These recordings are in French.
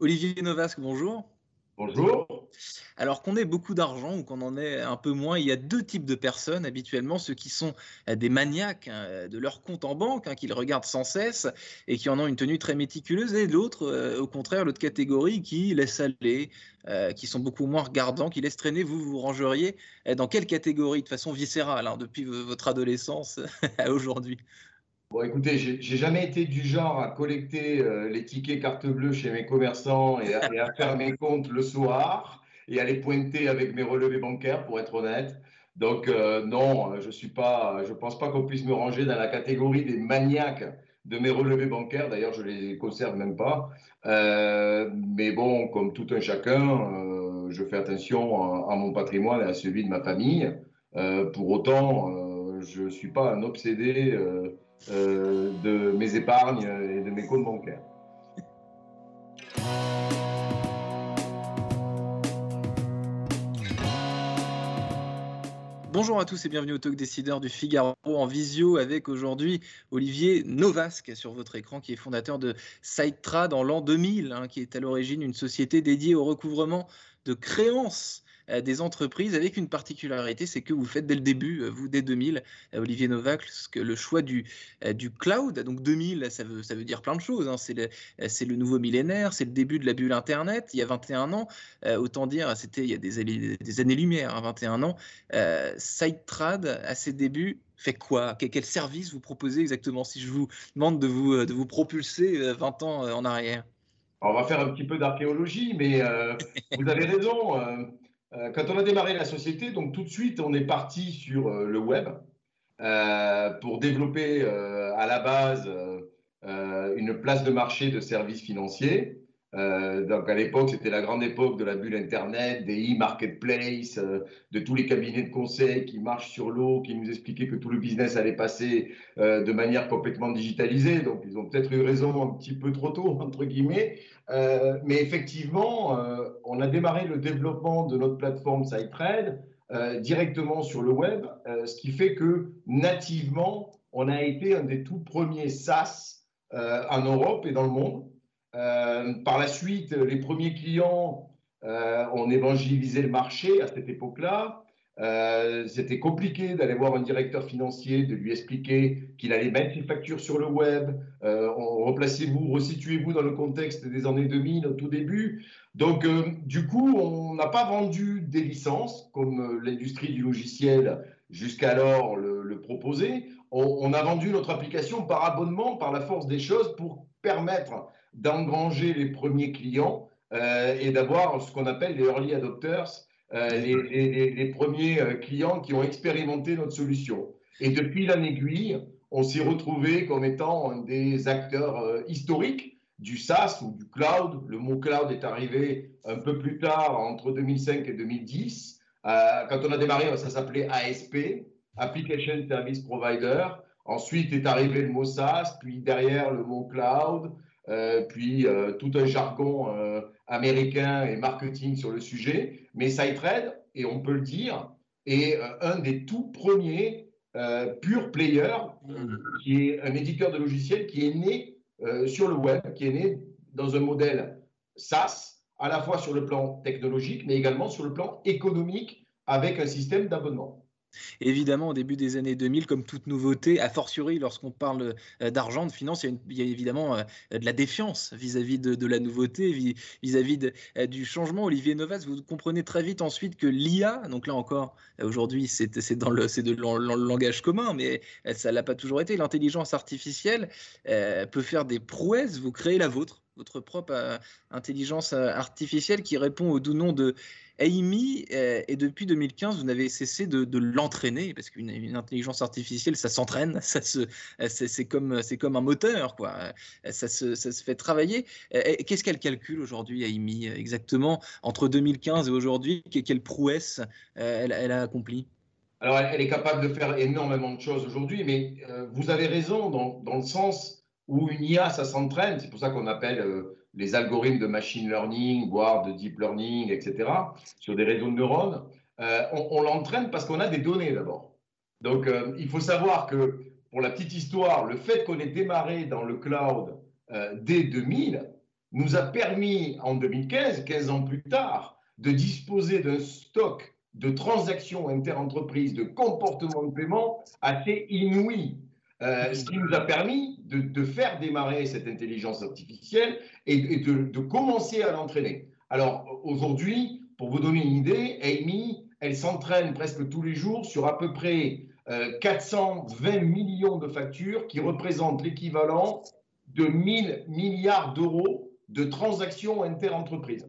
Olivier Novasque, bonjour. Bonjour. Alors qu'on ait beaucoup d'argent ou qu'on en ait un peu moins, il y a deux types de personnes habituellement, ceux qui sont euh, des maniaques hein, de leur compte en banque, hein, qu'ils regardent sans cesse et qui en ont une tenue très méticuleuse, et l'autre, euh, au contraire, l'autre catégorie qui laisse aller, euh, qui sont beaucoup moins regardants, qui laissent traîner. Vous, vous rangeriez dans quelle catégorie de façon viscérale hein, depuis votre adolescence à aujourd'hui? Bon, écoutez, j'ai jamais été du genre à collecter les tickets carte bleue chez mes commerçants et à faire mes comptes le soir et aller pointer avec mes relevés bancaires, pour être honnête. Donc, euh, non, je ne pense pas qu'on puisse me ranger dans la catégorie des maniaques de mes relevés bancaires. D'ailleurs, je les conserve même pas. Euh, mais bon, comme tout un chacun, euh, je fais attention à, mon patrimoine et à celui de ma famille. pour autant, je suis pas un obsédé de mes épargnes et de mes comptes bancaires. Bonjour à tous et bienvenue au Talk Décideur du Figaro en visio avec aujourd'hui Olivier Novasque sur votre écran qui est fondateur de SiteTrad en l'an 2000, hein, qui est à l'origine une société dédiée au recouvrement de créances euh, des entreprises avec une particularité, c'est que vous faites dès le début, euh, vous dès 2000, euh, Olivier Novak, le choix du, cloud. Donc 2000, ça veut, ça veut dire plein de choses. Hein. C'est le, nouveau millénaire, c'est le début de la bulle Internet. Il y a 21 ans, autant dire, c'était il y a des, années-lumière, 21 hein, ans. SiteTrad, à ses débuts, fait quoi? Quel service vous proposez exactement? Si je vous demande de vous, de vous propulser 20 ans en arrière on va faire un petit peu d'archéologie, mais vous avez raison. Euh, quand on a démarré la société, donc tout de suite, on est parti sur euh, le web euh, pour développer à la base une place de marché de services financiers. Donc à l'époque, c'était la grande époque de la bulle Internet, des e-marketplace, de tous les cabinets de conseil qui marchent sur l'eau, qui nous expliquaient que tout le business allait passer de manière complètement digitalisée. Donc ils ont peut-être eu raison un petit peu trop tôt, entre guillemets. Euh, mais effectivement, euh, on a démarré le développement de notre plateforme SiteTrade euh, directement sur le web, ce qui fait que nativement, on a été un des tout premiers SaaS en Europe et dans le monde. Par la suite, les premiers clients ont évangélisé le marché à cette époque-là. Euh, c'était compliqué d'aller voir un directeur financier, de lui expliquer qu'il allait mettre ses factures sur le web. Euh, replacez-vous, resituez-vous dans le contexte des années 2000 au tout début. Donc, euh, du coup, on n'a pas vendu des licences comme l'industrie du logiciel jusqu'alors le, le, proposait. On, a vendu notre application par abonnement, par la force des choses, pour permettre d'engranger les premiers clients et d'avoir ce qu'on appelle les early adopters euh, les, premiers euh, clients qui ont expérimenté notre solution. Et depuis l'année aiguille, on s'est retrouvé comme étant des acteurs euh, historiques du SaaS ou du cloud. Le mot cloud est arrivé un peu plus tard, entre 2005 et 2010. quand on a démarré, ça s'appelait ASP, Application Service Provider. Ensuite est arrivé le mot SaaS, puis derrière le mot cloud, puis tout un jargon américain et marketing sur le sujet, mais SiteTrade, et on peut le dire, est euh, un des tout premiers euh, pure players, qui est un éditeur de logiciels qui est né euh, sur le web, qui est né dans un modèle SaaS, à la fois sur le plan technologique, mais également sur le plan économique, avec un système d'abonnement. Évidemment, au début des années 2000, comme toute nouveauté, a fortiori lorsqu'on parle euh, d'argent, de finance, il y a, évidemment euh, de la défiance vis-à-vis de, la nouveauté, vis-à-vis euh, du changement. Olivier Novas, vous comprenez très vite ensuite que l'IA, donc là encore, aujourd'hui, c'est dans le, de langage commun, mais ça l'a pas toujours été. L'intelligence artificielle peut faire des prouesses. Vous créez la vôtre, votre propre intelligence artificielle qui répond au doux nom de Amy, euh, et depuis 2015, vous n'avez cessé de, l'entraîner, parce qu'une intelligence artificielle, ça s'entraîne, ça se, c'est comme, comme un moteur, quoi. Ça se, ça se fait travailler. Qu'est-ce qu'elle calcule aujourd'hui, Amy, exactement, entre 2015 et aujourd'hui? Quelle prouesse euh, elle, a accompli alors, elle, est capable de faire énormément de choses aujourd'hui, mais euh, vous avez raison dans, dans, le sens où une IA, ça s'entraîne. C'est pour ça qu'on appelle les algorithmes de machine learning, voire de deep learning, etc., sur des réseaux de neurones, euh, on, l'entraîne parce qu'on a des données d'abord. Donc, euh, il faut savoir que, pour la petite histoire, le fait qu'on ait démarré dans le cloud euh, dès 2000, nous a permis en 2015, 15 ans plus tard, de disposer d'un stock de transactions interentreprises, de comportements de paiement assez inouï. Euh, ce qui nous a permis de, faire démarrer cette intelligence artificielle et, de, commencer à l'entraîner. Alors aujourd'hui, pour vous donner une idée, Amy, elle s'entraîne presque tous les jours sur à peu près 420 euh, millions de factures qui représentent l'équivalent de 1000 milliards d'euros de transactions interentreprises.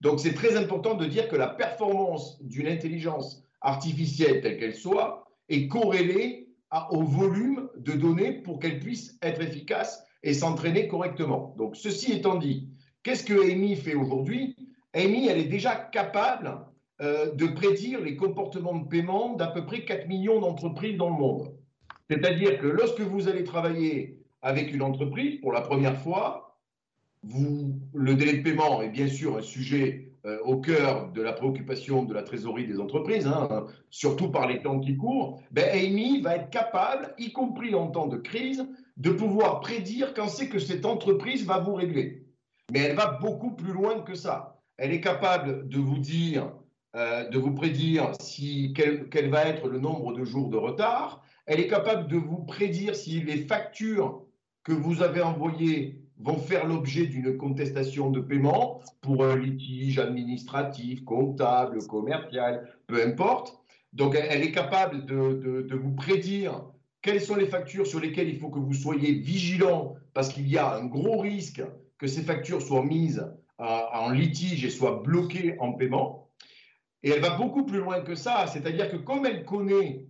Donc c'est très important de dire que la performance d'une intelligence artificielle telle qu'elle soit est corrélée au volume de données pour qu'elle puisse être efficace et s'entraîner correctement. Donc ceci étant dit, qu'est-ce que Amy fait aujourd'hui? Amy, elle est déjà capable euh, de prédire les comportements de paiement d'à peu près 4 millions d'entreprises dans le monde. C'est-à-dire que lorsque vous allez travailler avec une entreprise pour la première fois, vous, le délai de paiement est bien sûr un sujet euh, au cœur de la préoccupation de la trésorerie des entreprises, hein, surtout par les temps qui courent. Ben, Amy va être capable, y compris en temps de crise, de pouvoir prédire quand c'est que cette entreprise va vous régler. Mais elle va beaucoup plus loin que ça. Elle est capable de vous dire euh, de vous prédire si, quel, va être le nombre de jours de retard. Elle est capable de vous prédire si les factures que vous avez envoyées vont faire l'objet d'une contestation de paiement pour un litige administratif, comptable, commercial, peu importe. Donc, elle est capable de, de vous prédire quelles sont les factures sur lesquelles il faut que vous soyez vigilant parce qu'il y a un gros risque que ces factures soient mises en litige et soient bloquées en paiement. Et elle va beaucoup plus loin que ça, c'est-à-dire que comme elle connaît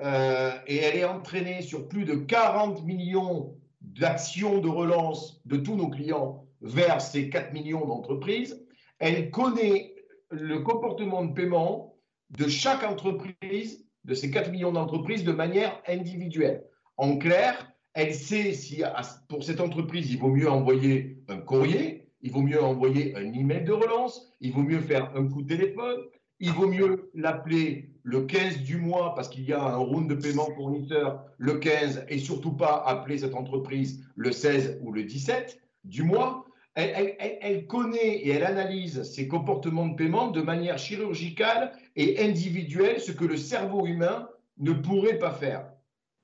euh, et elle est entraînée sur plus de 40 millions d'actions de relance de tous nos clients vers ces 4 millions d'entreprises, elle connaît le comportement de paiement de chaque entreprise, de ces 4 millions d'entreprises, de manière individuelle. En clair, elle sait si pour cette entreprise, il vaut mieux envoyer un courrier, il vaut mieux envoyer un email de relance, il vaut mieux faire un coup de téléphone, il vaut mieux l'appeler le 15 du mois parce qu'il y a un round de paiement fournisseur le 15 et surtout pas appeler cette entreprise le 16 ou le 17 du mois. Elle, connaît et elle analyse ses comportements de paiement de manière chirurgicale et individuelle, ce que le cerveau humain ne pourrait pas faire.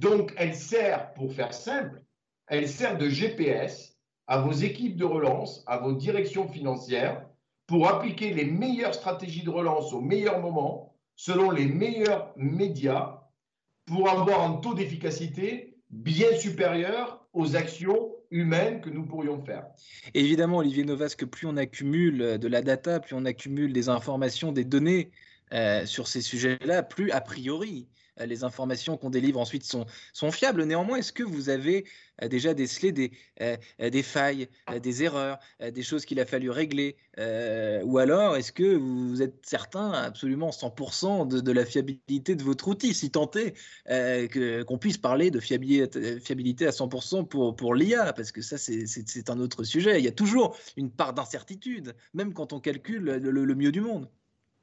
Donc, elle sert, pour faire simple, elle sert de GPS à vos équipes de relance, à vos directions financières, pour appliquer les meilleures stratégies de relance au meilleur moment, selon les meilleurs médias, pour avoir un taux d'efficacité bien supérieur aux actions humaines que nous pourrions faire. évidemment, Olivier Novas, que plus on accumule de la data, plus on accumule des informations, des données euh, sur ces sujets-là, plus a priori, les informations qu'on délivre ensuite sont, sont fiables. Néanmoins, est-ce que vous avez euh, déjà décelé des, euh, des failles, des erreurs, des choses qu'il a fallu régler Ou alors, est-ce que vous êtes certain, absolument 100% de, de, la fiabilité de votre outil, si tant est qu'on puisse parler de fiabilité, fiabilité à 100% pour, pour l'IA Parce que ça, c'est un autre sujet. Il y a toujours une part d'incertitude, même quand on calcule le mieux du monde.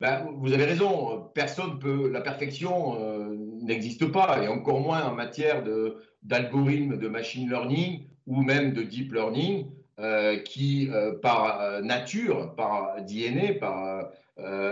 Ben, vous avez raison, personne peut, la perfection euh, n'existe pas, et encore moins en matière d'algorithmes de, machine learning ou même de deep learning, euh, qui euh, par nature, par DNA, par,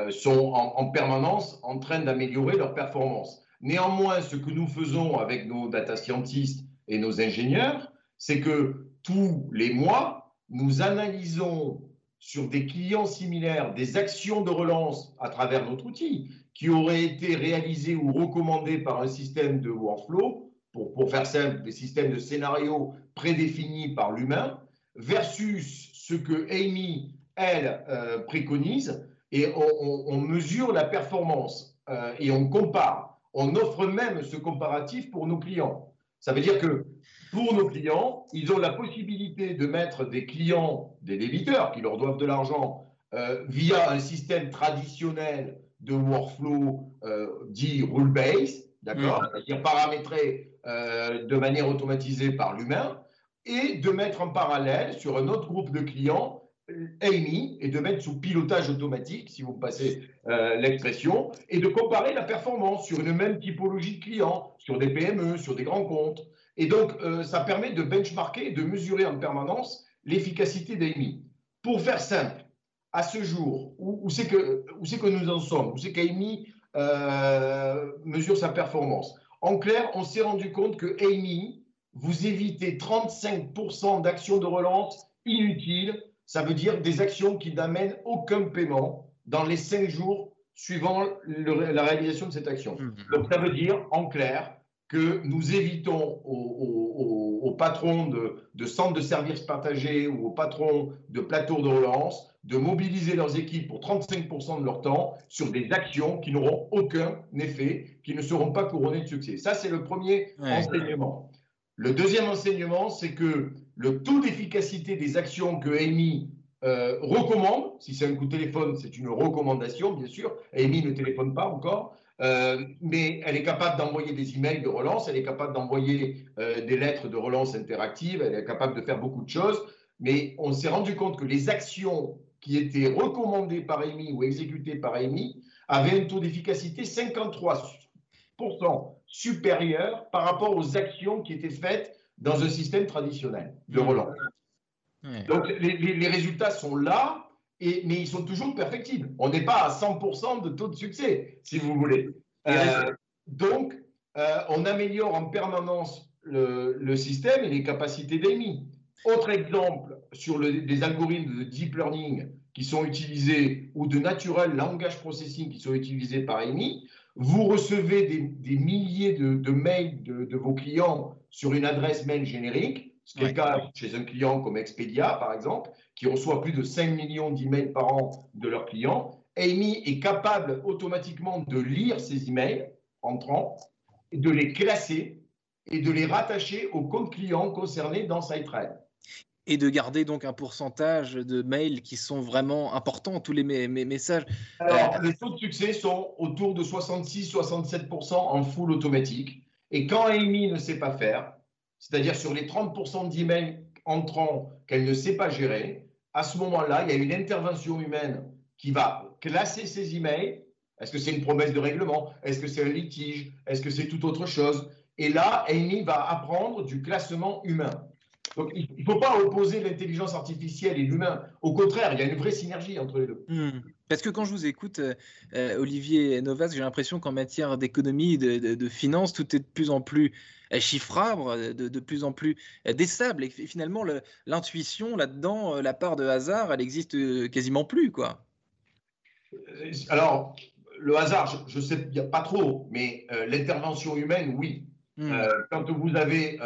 sont en, en, permanence en train d'améliorer leur performance. Néanmoins, ce que nous faisons avec nos data scientists et nos ingénieurs, c'est que tous les mois, nous analysons sur des clients similaires des actions de relance à travers notre outil qui auraient été réalisées ou recommandées par un système de workflow, pour, pour faire simple, des systèmes de scénarios prédéfinis par l'humain, versus ce que Amy, elle, euh, préconise, et on, mesure la performance euh, et on compare. On offre même ce comparatif pour nos clients. Ça veut dire que pour nos clients, ils ont la possibilité de mettre des clients, des débiteurs qui leur doivent de l'argent, euh, via un système traditionnel de workflow euh, dit rule-based, d'accord, mm. c'est-à-dire paramétré euh, de manière automatisée par l'humain, et de mettre en parallèle sur un autre groupe de clients Amy et de mettre sous pilotage automatique, si vous passez l'expression, et de comparer la performance sur une même typologie de clients, sur des PME, sur des grands comptes. Et donc, euh, ça permet de benchmarker et de mesurer en permanence l'efficacité d'AMI. Pour faire simple, à ce jour, où, c'est que, que, nous en sommes? Où c'est qu'Amy euh, mesure sa performance? En clair, on s'est rendu compte que Amy, vous évitez 35% d'actions de relance inutiles. Ça veut dire des actions qui n'amènent aucun paiement dans les 5 jours suivant la réalisation de cette action. Mmh. Donc ça veut dire, en clair, que nous évitons aux, patrons de, centres de services partagés ou aux patrons de plateaux de relance de mobiliser leurs équipes pour 35% de leur temps sur des actions qui n'auront aucun effet, qui ne seront pas couronnées de succès. Ça, c'est le premier enseignement. Le deuxième enseignement, c'est que le taux d'efficacité des actions que Amy euh, recommande, si c'est un coup de téléphone, c'est une recommandation, bien sûr. Amy ne téléphone pas encore, euh, mais elle est capable d'envoyer des emails de relance, elle est capable d'envoyer euh, des lettres de relance interactives, elle est capable de faire beaucoup de choses. Mais on s'est rendu compte que les actions qui étaient recommandées par Amy ou exécutées par Amy avaient un taux d'efficacité 53% supérieur par rapport aux actions qui étaient faites dans un système traditionnel de mmh. relance. Donc les, résultats sont là, et, mais ils sont toujours perfectibles. On n'est pas à 100% de taux de succès, si vous voulez. Euh, donc, euh, on améliore en permanence le, système et les capacités d'Amy. Autre exemple sur le, les algorithmes de deep learning qui sont utilisés ou de natural language processing qui sont utilisés par Amy, vous recevez des, milliers de, mails de, vos clients sur une adresse mail générique, ce qui est le cas chez un client comme Expedia, par exemple, qui reçoit plus de 5 millions d'emails par an de leurs clients. Amy est capable automatiquement de lire ces emails entrants, de les classer et de les rattacher au compte client concerné dans SiteTrade et de garder donc un pourcentage de mails qui sont vraiment importants, tous les messages. Alors, euh, les taux de succès sont autour de 66-67% en full automatique. Et quand Amy ne sait pas faire, c'est-à-dire sur les 30% d'emails entrants qu'elle ne sait pas gérer, à ce moment-là, il y a une intervention humaine qui va classer ces emails. Est-ce que c'est une promesse de règlement? Est-ce que c'est un litige? Est-ce que c'est tout autre chose? Et là, Amy va apprendre du classement humain. Donc, il ne faut pas opposer l'intelligence artificielle et l'humain. Au contraire, il y a une vraie synergie entre les deux. Hmm. Parce que quand je vous écoute, euh, euh, Olivier Novas, j'ai l'impression qu'en matière d'économie, de, de, finance, tout est de plus en plus euh, chiffrable, de, de plus en plus déstable. Et finalement, l'intuition là-dedans, la part de hasard, elle existe quasiment plus. quoi. Alors, le hasard, je ne sais pas trop, mais l'intervention humaine, oui. Hmm. Euh, quand vous avez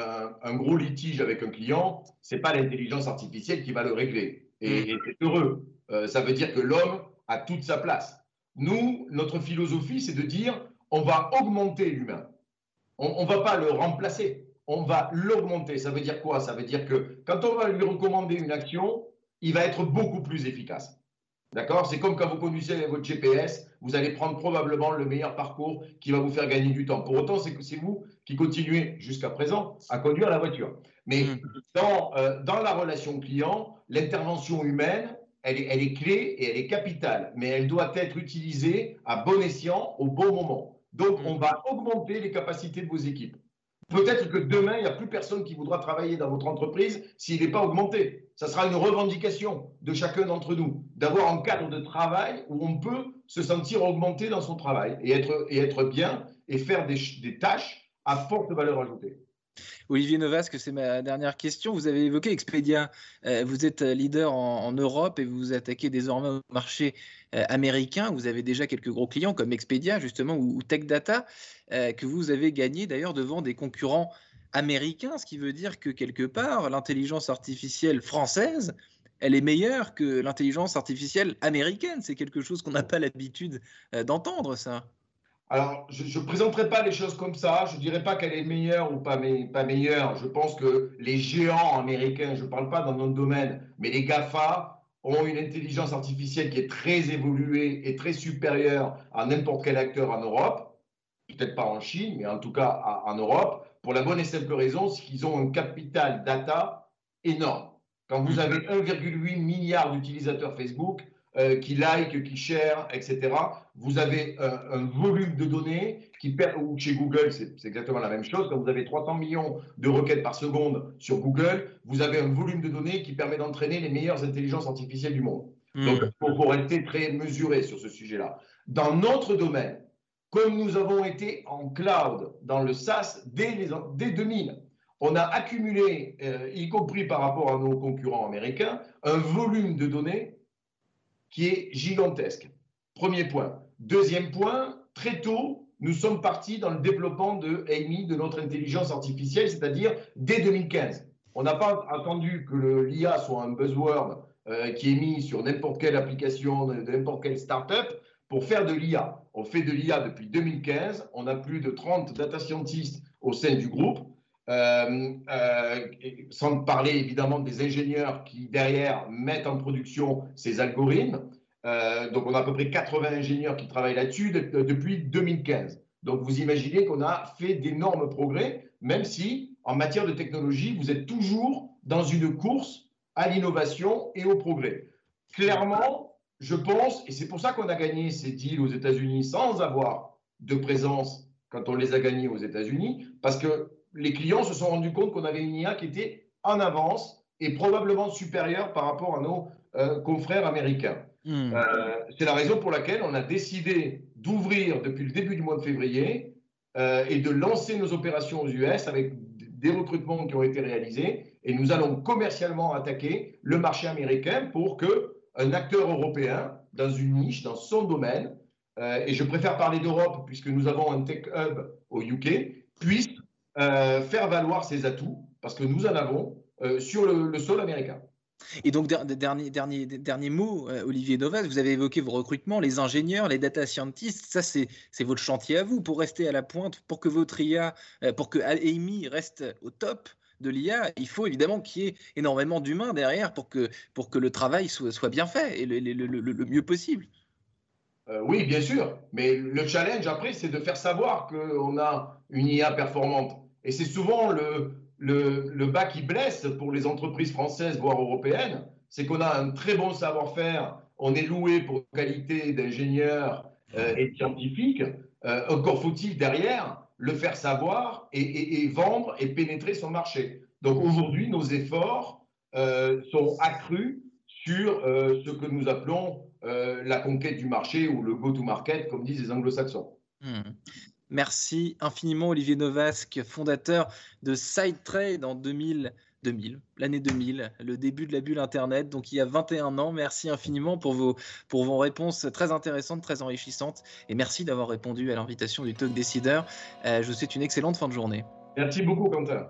un, gros litige avec un client, ce n'est pas l'intelligence artificielle qui va le régler. Et, hmm. c'est heureux. Euh, ça veut dire que l'homme a toute sa place. Nous, notre philosophie, c'est de dire on va augmenter l'humain. On ne va pas le remplacer, on va l'augmenter. Ça veut dire quoi? Ça veut dire que quand on va lui recommander une action, il va être beaucoup plus efficace. D'accord? C'est comme quand vous conduisez votre GPS, vous allez prendre probablement le meilleur parcours qui va vous faire gagner du temps. Pour autant, c'est que c'est vous qui continuez jusqu'à présent à conduire la voiture. Mais mm. dans, euh, dans la relation client, l'intervention humaine, elle est, elle est clé et elle est capitale, mais elle doit être utilisée à bon escient au bon moment. Donc, mm. on va augmenter les capacités de vos équipes. Peut-être que demain, il n'y a plus personne qui voudra travailler dans votre entreprise s'il n'est pas augmenté. Ça sera une revendication de chacun d'entre nous, d'avoir un cadre de travail où on peut se sentir augmenté dans son travail et être, et être bien et faire des, des tâches à forte valeur ajoutée. Olivier Novasque, c'est ma dernière question. Vous avez évoqué Expedia. Euh, vous êtes leader en, Europe et vous vous attaquez désormais au marché euh, américain. Vous avez déjà quelques gros clients comme Expedia, justement, ou, Tech Data, euh, que vous avez gagné d'ailleurs devant des concurrents américains, ce qui veut dire que quelque part, l'intelligence artificielle française, elle est meilleure que l'intelligence artificielle américaine. C'est quelque chose qu'on n'a pas l'habitude d'entendre, ça. Alors, je ne présenterai pas les choses comme ça. Je ne dirais pas qu'elle est meilleure ou pas, pas meilleure. Je pense que les géants américains, je ne parle pas dans notre domaine, mais les GAFA ont une intelligence artificielle qui est très évoluée et très supérieure à n'importe quel acteur en Europe. Peut-être pas en Chine, mais en tout cas en Europe. Pour la bonne et simple raison, c'est qu'ils ont un capital data énorme. Quand vous avez 1,8 milliard d'utilisateurs Facebook, euh, qui like, qui share, etc. Vous avez un, volume de données qui perd, ou chez Google, c'est exactement la même chose. Quand vous avez 300 millions de requêtes par seconde sur Google, vous avez un volume de données qui permet d'entraîner les meilleures intelligences artificielles du monde. Hmm. Donc, il faut, rester très mesuré sur ce sujet-là. Dans notre domaine, comme nous avons été en cloud, dans le SaaS, dès, les, dès 2000, on a accumulé, euh, y compris par rapport à nos concurrents américains, un volume de données qui est gigantesque. Premier point. Deuxième point, très tôt, nous sommes partis dans le développement de AMI, de notre intelligence artificielle, c'est-à-dire dès 2015. On n'a pas attendu que l'IA soit un buzzword euh, qui est mis sur n'importe quelle application, n'importe quelle start-up pour faire de l'IA. On fait de l'IA depuis 2015. On a plus de 30 data scientists au sein du groupe. Euh, euh, sans parler évidemment des ingénieurs qui derrière mettent en production ces algorithmes. Euh, donc on a à peu près 80 ingénieurs qui travaillent là-dessus depuis 2015. Donc vous imaginez qu'on a fait d'énormes progrès, même si en matière de technologie, vous êtes toujours dans une course à l'innovation et au progrès. Clairement, je pense, et c'est pour ça qu'on a gagné ces deals aux États-Unis sans avoir de présence quand on les a gagnés aux États-Unis, parce que les clients se sont rendus compte qu'on avait une IA qui était en avance et probablement supérieure par rapport à nos euh, confrères américains. Hmm. Euh, c'est la raison pour laquelle on a décidé d'ouvrir depuis le début du mois de février euh, et de lancer nos opérations aux US avec des recrutements qui ont été réalisés et nous allons commercialement attaquer le marché américain pour que un acteur européen dans une niche, dans son domaine, et je préfère parler d'Europe puisque nous avons un tech hub au UK, puisse euh, faire valoir ses atouts, parce que nous en avons euh, sur le, sol américain. Et donc, dernier, dernier, dernier mot, euh, Olivier Novas, vous avez évoqué vos recrutements, les ingénieurs, les data scientists, ça c'est votre chantier à vous pour rester à la pointe, pour que votre IA, pour que Amy reste au top de l'IA, il faut évidemment qu'il y ait énormément d'humains derrière pour que, pour que le travail soit, soit bien fait et le, le, le mieux possible. oui, bien sûr, mais le challenge après, c'est de faire savoir qu'on a une IA performante. Et c'est souvent le, le, bas qui blesse pour les entreprises françaises, voire européennes, c'est qu'on a un très bon savoir-faire, on est loué pour qualité d'ingénieur euh, et scientifique. Euh, encore faut-il derrière le faire savoir et, vendre et pénétrer son marché. Donc aujourd'hui, nos efforts euh, sont accrus sur ce que nous appelons la conquête du marché ou le go-to-market, comme disent les anglo-saxons. Mmh. Merci infiniment Olivier Novasque, fondateur de SideTrade en 2000, 2000 l'année 2000, le début de la bulle Internet, donc il y a 21 ans. Merci infiniment pour vos, pour vos réponses très intéressantes, très enrichissantes, et merci d'avoir répondu à l'invitation du Talk Décideur. Euh, je vous souhaite une excellente fin de journée. Merci beaucoup, Quentin.